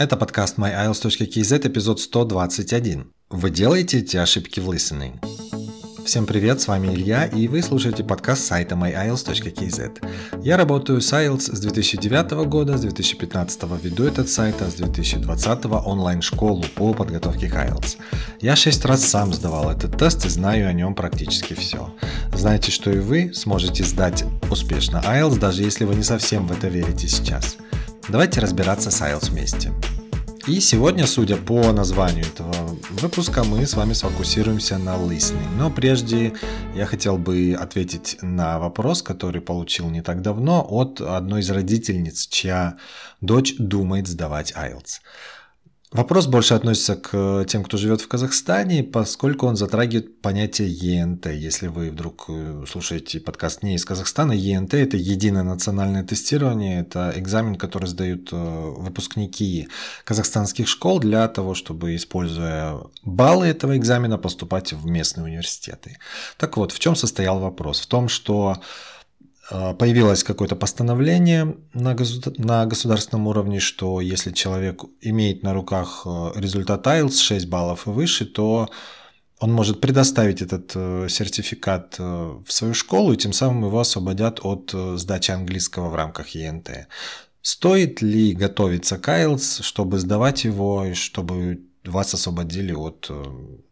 Это подкаст myiles.kz, эпизод 121. Вы делаете эти ошибки в listening? Всем привет, с вами Илья, и вы слушаете подкаст сайта myiles.kz. Я работаю с IELTS с 2009 года, с 2015 веду этот сайт, а с 2020 онлайн-школу по подготовке к IELTS. Я шесть раз сам сдавал этот тест и знаю о нем практически все. Знаете, что и вы сможете сдать успешно IELTS, даже если вы не совсем в это верите сейчас – Давайте разбираться с IELTS вместе. И сегодня, судя по названию этого выпуска, мы с вами сфокусируемся на listening. Но прежде я хотел бы ответить на вопрос, который получил не так давно от одной из родительниц, чья дочь думает сдавать IELTS. Вопрос больше относится к тем, кто живет в Казахстане, поскольку он затрагивает понятие ЕНТ. Если вы вдруг э, слушаете подкаст не из Казахстана, ЕНТ – это единое национальное тестирование, это экзамен, который сдают э, выпускники казахстанских школ для того, чтобы, используя баллы этого экзамена, поступать в местные университеты. Так вот, в чем состоял вопрос? В том, что появилось какое-то постановление на государственном уровне, что если человек имеет на руках э, результат IELTS 6 баллов и выше, то он может предоставить этот э, сертификат э, в свою школу, и тем самым его освободят от сдачи английского в рамках ЕНТ. Стоит ли готовиться к IELTS, чтобы сдавать его, и чтобы вас освободили от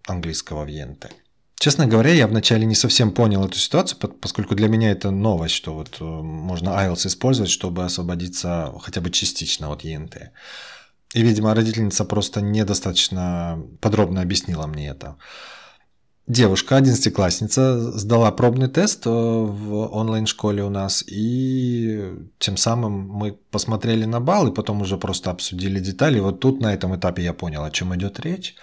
английского в ЕНТ? Честно говоря, я вначале не совсем понял эту ситуацию, поскольку для меня это новость, что вот э, можно IELTS использовать, чтобы освободиться хотя бы частично от ЕНТ. И, видимо, родительница просто недостаточно подробно объяснила мне это. Девушка, одиннадцатиклассница, сдала пробный тест э, в онлайн-школе у нас, и тем самым мы посмотрели на балл, и потом уже просто обсудили детали. Вот тут на этом этапе я понял, о чем идет речь.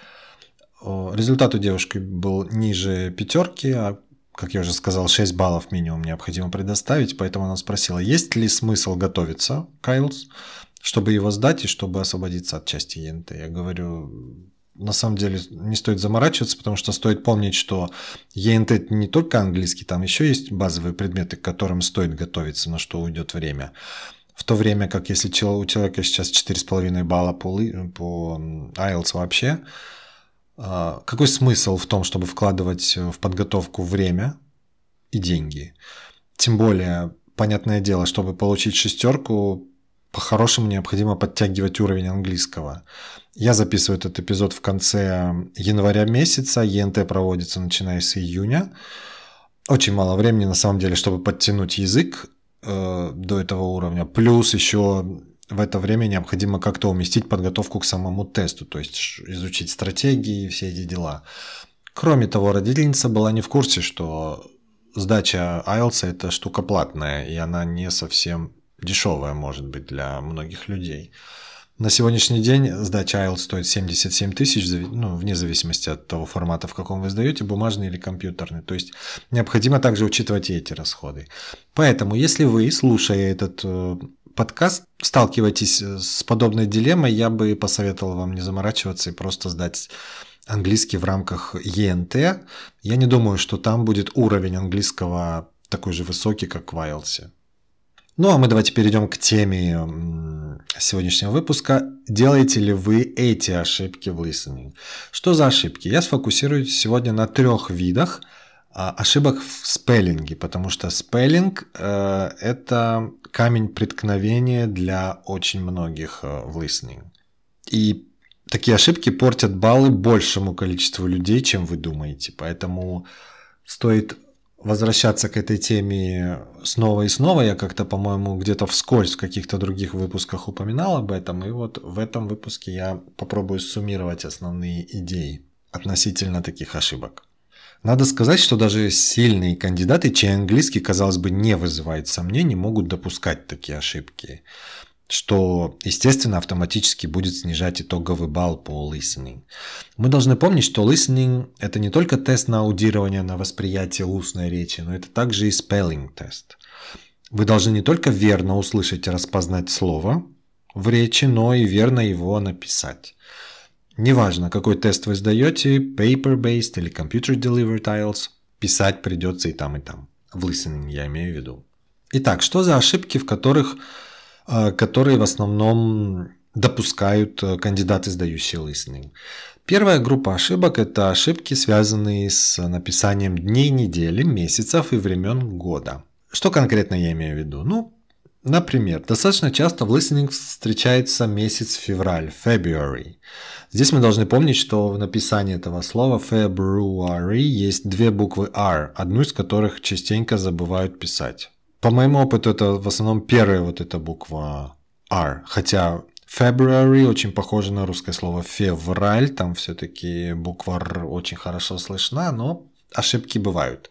Результат у девушки был ниже пятерки, а, как я уже сказал, 6 баллов минимум необходимо предоставить, поэтому она спросила, есть ли смысл готовиться к IELTS, чтобы его сдать и чтобы освободиться от части ЕНТ. Я говорю, на самом деле не стоит заморачиваться, потому что стоит помнить, что ЕНТ не только английский, там еще есть базовые предметы, к которым стоит готовиться, на что уйдет время. В то время как если у человека сейчас 4,5 балла по, IELTS вообще, какой смысл в том, чтобы вкладывать в подготовку время и деньги? Тем более, понятное дело, чтобы получить шестерку, по-хорошему необходимо подтягивать уровень английского. Я записываю этот эпизод в конце января месяца, ЕНТ проводится начиная с июня. Очень мало времени на самом деле, чтобы подтянуть язык э, до этого уровня. Плюс еще в это время необходимо как-то уместить подготовку к самому тесту, то есть изучить стратегии и все эти дела. Кроме того, родительница была не в курсе, что сдача IELTS это штука платная, и она не совсем дешевая может быть для многих людей. На сегодняшний день сдача IELTS стоит 77 тысяч, ну, вне зависимости от того формата, в каком вы сдаете, бумажный или компьютерный. То есть необходимо также учитывать и эти расходы. Поэтому, если вы, слушая этот э, подкаст, сталкиваетесь э, с подобной дилеммой, я бы посоветовал вам не заморачиваться и просто сдать английский в рамках ЕНТ. Я не думаю, что там будет уровень английского такой же высокий, как в IELTS. Ну а мы давайте перейдем к теме сегодняшнего выпуска. Делаете ли вы эти ошибки в listening? Что за ошибки? Я сфокусируюсь сегодня на трех видах ошибок в спеллинге, потому что спеллинг э, это камень преткновения для очень многих э, в listening. И такие ошибки портят баллы большему количеству людей, чем вы думаете. Поэтому стоит возвращаться к этой теме снова и снова. Я как-то, по-моему, где-то вскользь в каких-то других выпусках упоминал об этом. И вот в этом выпуске я попробую суммировать основные идеи относительно таких ошибок. Надо сказать, что даже сильные кандидаты, чей английский, казалось бы, не вызывает сомнений, могут допускать такие ошибки, что, естественно, автоматически будет снижать итоговый балл по listening. Мы должны помнить, что listening – это не только тест на аудирование, на восприятие устной речи, но это также и spelling тест. Вы должны не только верно услышать и распознать слово в речи, но и верно его написать. Неважно, какой тест вы сдаете, paper-based или computer-delivered IELTS, писать придется и там, и там. В listening я имею в виду. Итак, что за ошибки, в которых, э, которые в основном допускают э, кандидаты, сдающие listening. Первая группа ошибок – это ошибки, связанные с написанием дней недели, месяцев и времен года. Что конкретно я имею в виду? Ну, например, достаточно часто в listening встречается месяц февраль, February. Здесь мы должны помнить, что в написании этого слова February есть две буквы R, одну из которых частенько забывают писать. По моему опыту это в основном первая вот эта буква R, хотя February очень похоже на русское слово февраль, там все-таки буква R очень хорошо слышна, но ошибки бывают.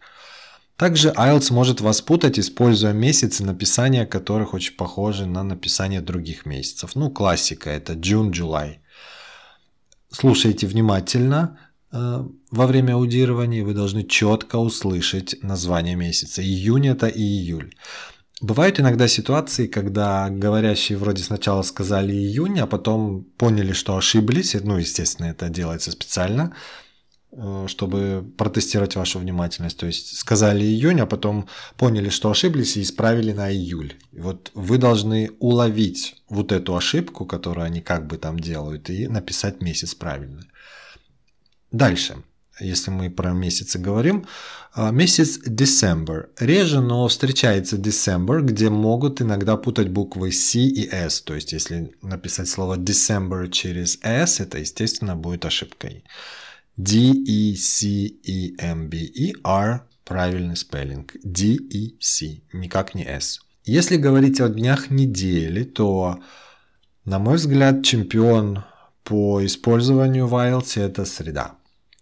Также IELTS может вас путать, используя месяцы, написания которых очень похожи на написание других месяцев. Ну, классика, это June, July. Слушайте внимательно. Э, во время аудирования вы должны четко услышать название месяца. Июнь это и июль. Бывают иногда ситуации, когда говорящие вроде сначала сказали июнь, а потом поняли, что ошиблись. Ну, естественно, это делается специально, чтобы протестировать вашу внимательность. То есть сказали июнь, а потом поняли, что ошиблись и исправили на июль. И вот вы должны уловить вот эту ошибку, которую они как бы там делают, и написать месяц правильно. Дальше если мы про месяцы говорим, а, месяц December. Реже, но встречается December, где могут иногда путать буквы C и S. То есть, если написать слово December через S, это, естественно, будет ошибкой. D-E-C-E-M-B-E-R правильный спеллинг. D-E-C, никак не S. Если говорить о днях недели, то, на мой взгляд, чемпион по использованию в IELTS это среда.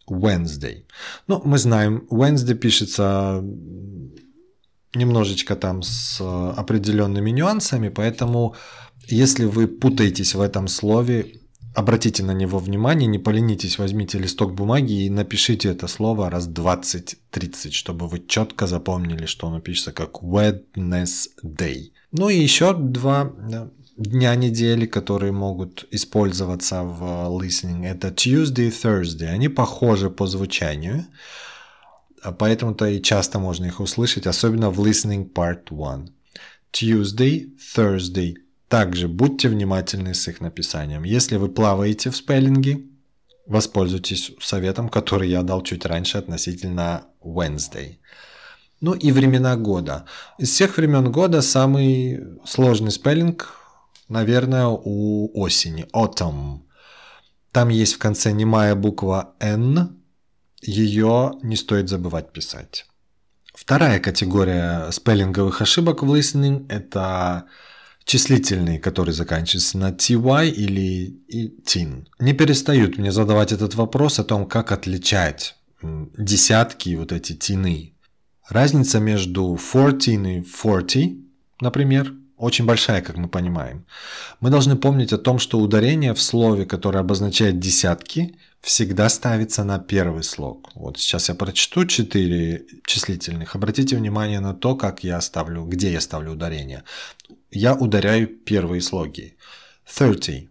Wednesday. Ну, мы знаем, Wednesday пишется немножечко там с определенными нюансами, поэтому если вы путаетесь в этом слове, обратите на него внимание, не поленитесь, возьмите листок бумаги и напишите это слово раз 20-30, чтобы вы четко запомнили, что оно пишется как Wednesday. Ну и еще два дня недели, которые могут использоваться в listening, это Tuesday Thursday. Они похожи по звучанию, а поэтому-то и часто можно их услышать, особенно в listening part 1. Tuesday, Thursday. Также будьте внимательны с их написанием. Если вы плаваете в спеллинге, воспользуйтесь советом, который я дал чуть раньше относительно Wednesday. Ну и времена года. Из всех времен года самый сложный спеллинг наверное, у осени, autumn. Там есть в конце немая буква N, ее не стоит забывать писать. Вторая категория спеллинговых ошибок в listening – это числительные, которые заканчиваются на ty или tin. Не перестают мне задавать этот вопрос о том, как отличать десятки, вот эти тины. Разница между fourteen и forty, например – очень большая, как мы понимаем. Мы должны помнить о том, что ударение в слове, которое обозначает десятки, всегда ставится на первый слог. Вот сейчас я прочту четыре числительных. Обратите внимание на то, как я ставлю, где я ставлю ударение. Я ударяю первые слоги. 30,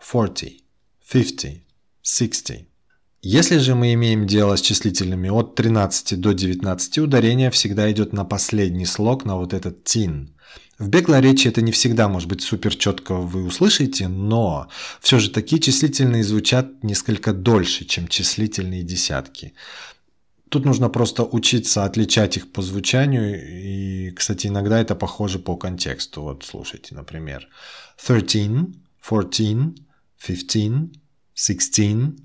40, 50, 60. Если же мы имеем дело с числительными от 13 до 19, ударение всегда идет на последний слог, на вот этот тин. В беглой речи это не всегда может быть супер четко вы услышите, но все же такие числительные звучат несколько дольше, чем числительные десятки. Тут нужно просто учиться отличать их по звучанию, и, кстати, иногда это похоже по контексту. Вот слушайте, например, 13, 14, 15, 16,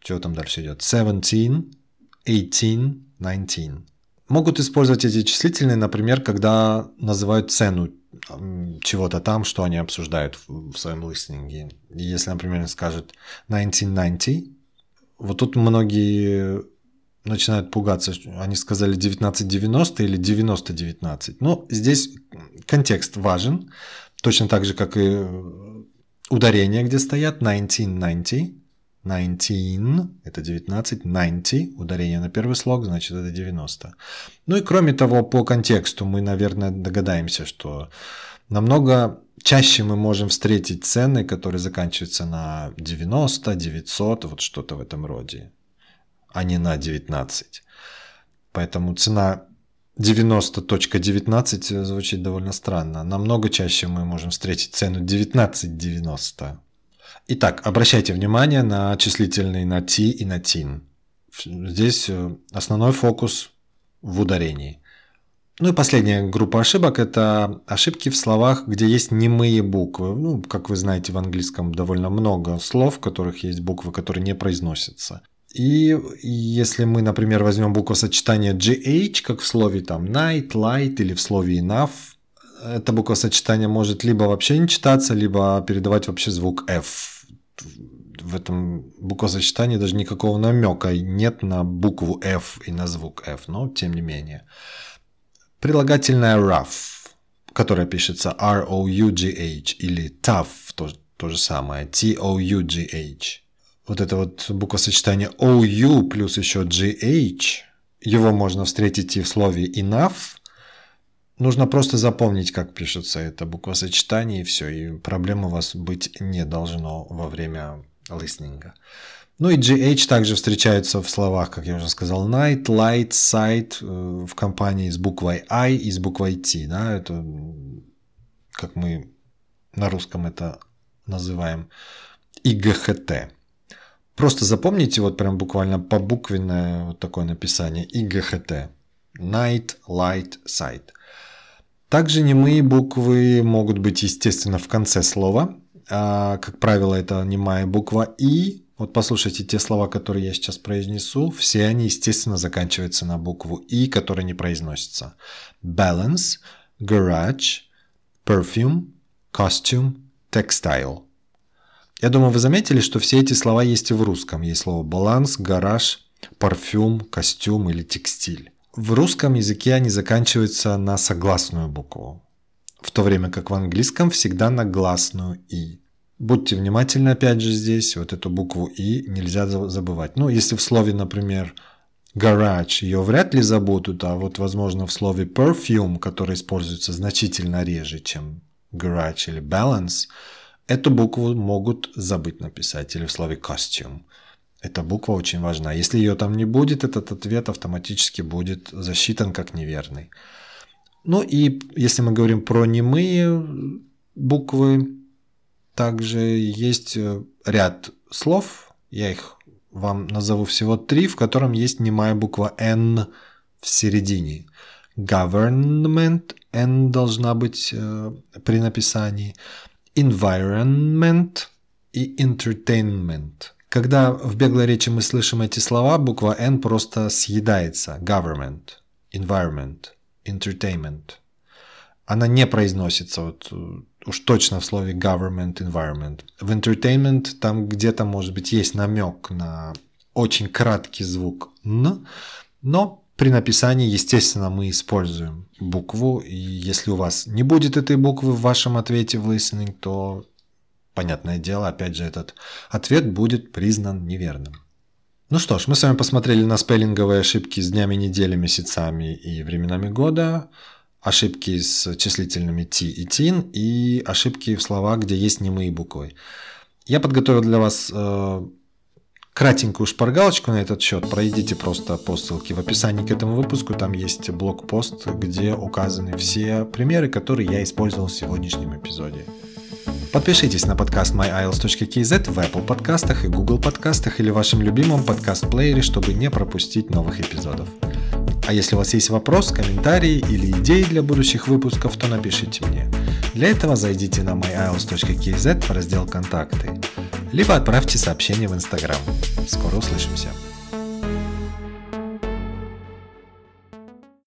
что там дальше идет, 17, 18, 19. Могут использовать эти числительные, например, когда называют цену чего-то там, что они обсуждают в своем листинге. Если, например, скажут 1990, вот тут многие начинают пугаться. Они сказали 1990 или 9019. Но здесь контекст важен. Точно так же, как и ударение, где стоят 1990. 19 – это 19, 90 – ударение на первый слог, значит это 90. Ну и кроме того, по контексту мы, наверное, догадаемся, что намного чаще мы можем встретить цены, которые заканчиваются на 90, 900, вот что-то в этом роде, а не на 19. Поэтому цена 90.19 звучит довольно странно. Намного чаще мы можем встретить цену 19.90 Итак, обращайте внимание на числительные на ти и на тин. Здесь э, основной фокус в ударении. Ну и последняя группа ошибок – это ошибки в словах, где есть немые буквы. Ну, как вы знаете, в английском довольно много слов, в которых есть буквы, которые не произносятся. И если мы, например, возьмем буквосочетание GH, как в слове там night, light или в слове enough, это буквосочетание может либо вообще не читаться, либо передавать вообще звук F. В этом буквосочетании даже никакого намека нет на букву F и на звук F, но тем не менее. Прилагательное rough, которое пишется R-O-U-G-H, или tough, то, то же самое, T-O-U-G-H. Вот это вот буквосочетание OU плюс еще GH, его можно встретить и в слове enough. Нужно просто запомнить, как пишется это буквосочетание, и все, и проблем у вас быть не должно во время листнинга. Ну и GH также встречается в словах, как я уже сказал, night, light, sight э, в компании с буквой I и с буквой T. Да, это как мы на русском это называем ИГХТ. Просто запомните вот прям буквально побуквенное вот такое написание ИГХТ. Night, light, sight. Также немые буквы могут быть, естественно, в конце слова. А, как правило, это немая буква И вот послушайте те слова, которые я сейчас произнесу. Все они, естественно, заканчиваются на букву И, которая не произносится. Balance, garage, perfume, costume, textile. Я думаю, вы заметили, что все эти слова есть и в русском. Есть слово баланс, гараж, парфюм, костюм или текстиль. В русском языке они заканчиваются на согласную букву, в то время как в английском всегда на гласную «и». Будьте внимательны, опять же, здесь, вот эту букву «и» нельзя забывать. Ну, если в слове, например, garage, ее вряд ли забудут, а вот, возможно, в слове perfume, которое используется значительно реже, чем garage или balance, эту букву могут забыть написать, или в слове costume. Эта буква очень важна. Если ее там не будет, этот ответ автоматически будет засчитан как неверный. Ну и если мы говорим про немые буквы, также есть э, ряд слов, я их вам назову всего три, в котором есть немая буква N в середине. Government, N должна быть э, при написании. Environment и entertainment. Когда в беглой речи мы слышим эти слова, буква N просто съедается. Government, environment, entertainment. Она не произносится вот э, уж точно в слове government, environment. В entertainment там где-то, может быть, есть намек на очень краткий звук «н», но при написании, естественно, мы используем букву, и если у вас не будет этой буквы в вашем ответе в listening, то, понятное дело, опять же, этот ответ будет признан неверным. Ну что ж, мы с вами посмотрели на спеллинговые ошибки с днями недели, месяцами и временами года ошибки с числительными t и tin и ошибки в словах, где есть немые буквы. Я подготовил для вас э, кратенькую шпаргалочку на этот счет. Пройдите просто по ссылке в описании к этому выпуску. Там есть блокпост, где указаны все примеры, которые я использовал в сегодняшнем эпизоде. Подпишитесь на подкаст myiles.kz в Apple подкастах и Google подкастах или вашем любимом подкаст-плеере, чтобы не пропустить новых эпизодов. А если у вас есть вопрос, комментарии или идеи для будущих выпусков, то напишите мне. Для этого зайдите на myiles.kz в раздел «Контакты», либо отправьте сообщение в Инстаграм. Скоро услышимся.